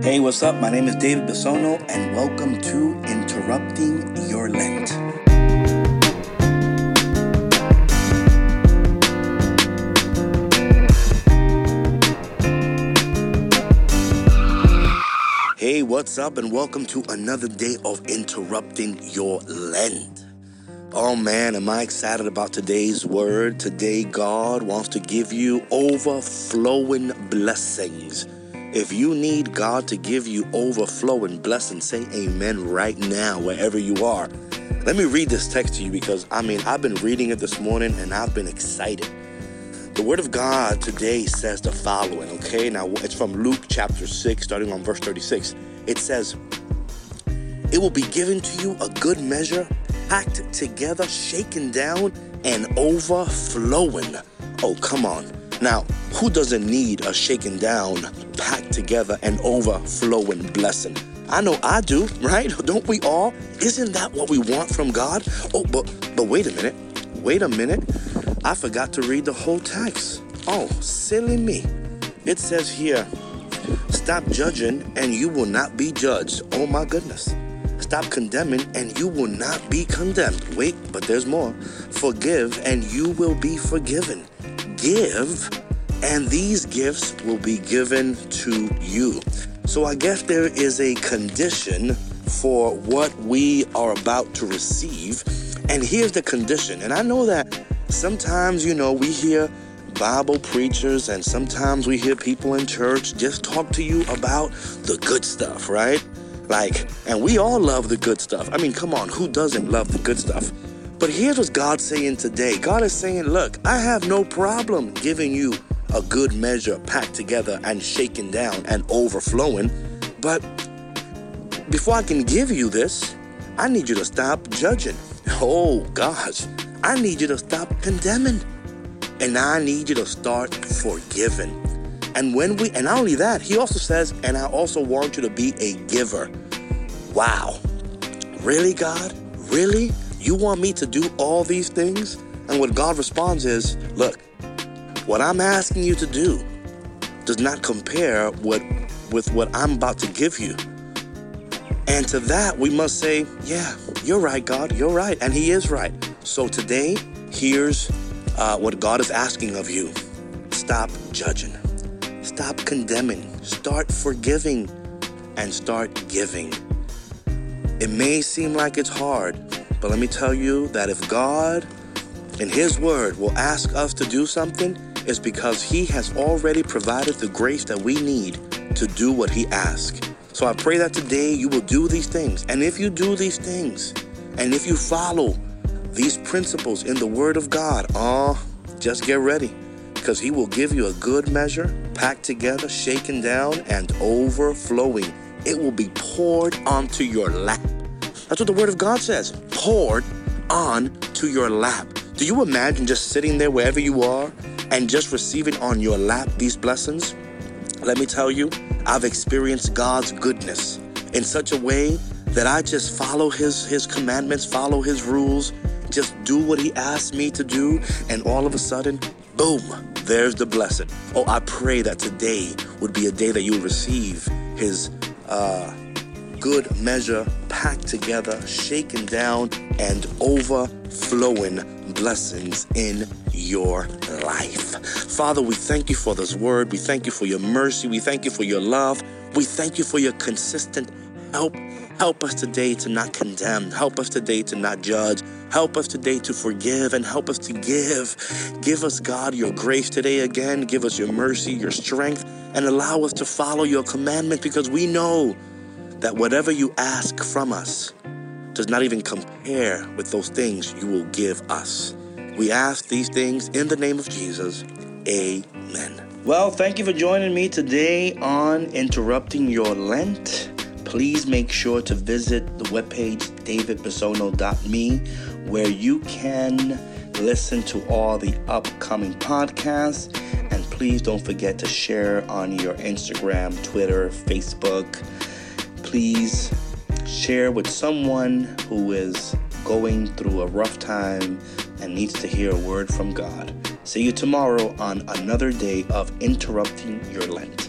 Hey, what's up? My name is David Bisono, and welcome to Interrupting Your Lent. Hey, what's up, and welcome to another day of Interrupting Your Lent. Oh man, am I excited about today's word? Today, God wants to give you overflowing blessings. If you need God to give you overflowing blessings, say amen right now, wherever you are. Let me read this text to you because I mean, I've been reading it this morning and I've been excited. The Word of God today says the following, okay? Now, it's from Luke chapter 6, starting on verse 36. It says, It will be given to you a good measure packed together, shaken down, and overflowing. Oh, come on. Now, who doesn't need a shaken down, packed together, and overflowing blessing? I know I do, right? Don't we all? Isn't that what we want from God? Oh, but but wait a minute. Wait a minute. I forgot to read the whole text. Oh, silly me. It says here, stop judging and you will not be judged. Oh my goodness. Stop condemning and you will not be condemned. Wait, but there's more. Forgive and you will be forgiven. Give and these gifts will be given to you. So I guess there is a condition for what we are about to receive. And here's the condition. And I know that sometimes, you know, we hear Bible preachers and sometimes we hear people in church just talk to you about the good stuff, right? Like, and we all love the good stuff. I mean, come on, who doesn't love the good stuff? But here's what God's saying today God is saying, look, I have no problem giving you a good measure packed together and shaken down and overflowing. But before I can give you this, I need you to stop judging. Oh, gosh, I need you to stop condemning. And I need you to start forgiving. And when we, and not only that, he also says, and I also want you to be a giver. Wow. Really, God? Really? You want me to do all these things? And what God responds is, look, what I'm asking you to do does not compare with, with what I'm about to give you. And to that, we must say, yeah, you're right, God, you're right. And He is right. So today, here's uh, what God is asking of you stop judging, stop condemning, start forgiving, and start giving. It may seem like it's hard, but let me tell you that if God in His Word will ask us to do something, it's because He has already provided the grace that we need to do what He asks. So I pray that today you will do these things. And if you do these things, and if you follow these principles in the Word of God, oh, just get ready because He will give you a good measure, packed together, shaken down, and overflowing. It will be poured onto your lap. That's what the Word of God says poured on to your lap. Do you imagine just sitting there wherever you are and just receiving on your lap these blessings? Let me tell you, I've experienced God's goodness in such a way that I just follow his his commandments, follow his rules, just do what he asks me to do, and all of a sudden, boom, there's the blessing. Oh, I pray that today would be a day that you receive his uh, good measure packed together, shaken down, and overflowing blessings in your life. Father, we thank you for this word. We thank you for your mercy. We thank you for your love. We thank you for your consistent help. Help us today to not condemn. Help us today to not judge. Help us today to forgive and help us to give. Give us, God, your grace today again. Give us your mercy, your strength, and allow us to follow your commandment because we know that whatever you ask from us does not even compare with those things you will give us. We ask these things in the name of Jesus. Amen. Well, thank you for joining me today on Interrupting Your Lent. Please make sure to visit the webpage davidbisono.me where you can listen to all the upcoming podcasts. And please don't forget to share on your Instagram, Twitter, Facebook. Please share with someone who is going through a rough time and needs to hear a word from God. See you tomorrow on another day of interrupting your Lent.